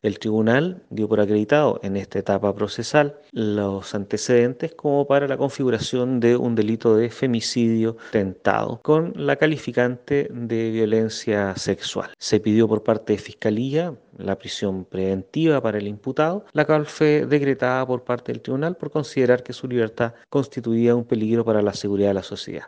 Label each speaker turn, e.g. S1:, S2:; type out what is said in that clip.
S1: El tribunal dio por acreditado en esta etapa procesal los antecedentes como para la configuración de un delito de femicidio tentado con la calificante de violencia sexual. Se pidió por parte de Fiscalía la prisión preventiva para el imputado, la cual fue decretada por parte del tribunal por considerar que su libertad constituía un peligro para la seguridad de la sociedad.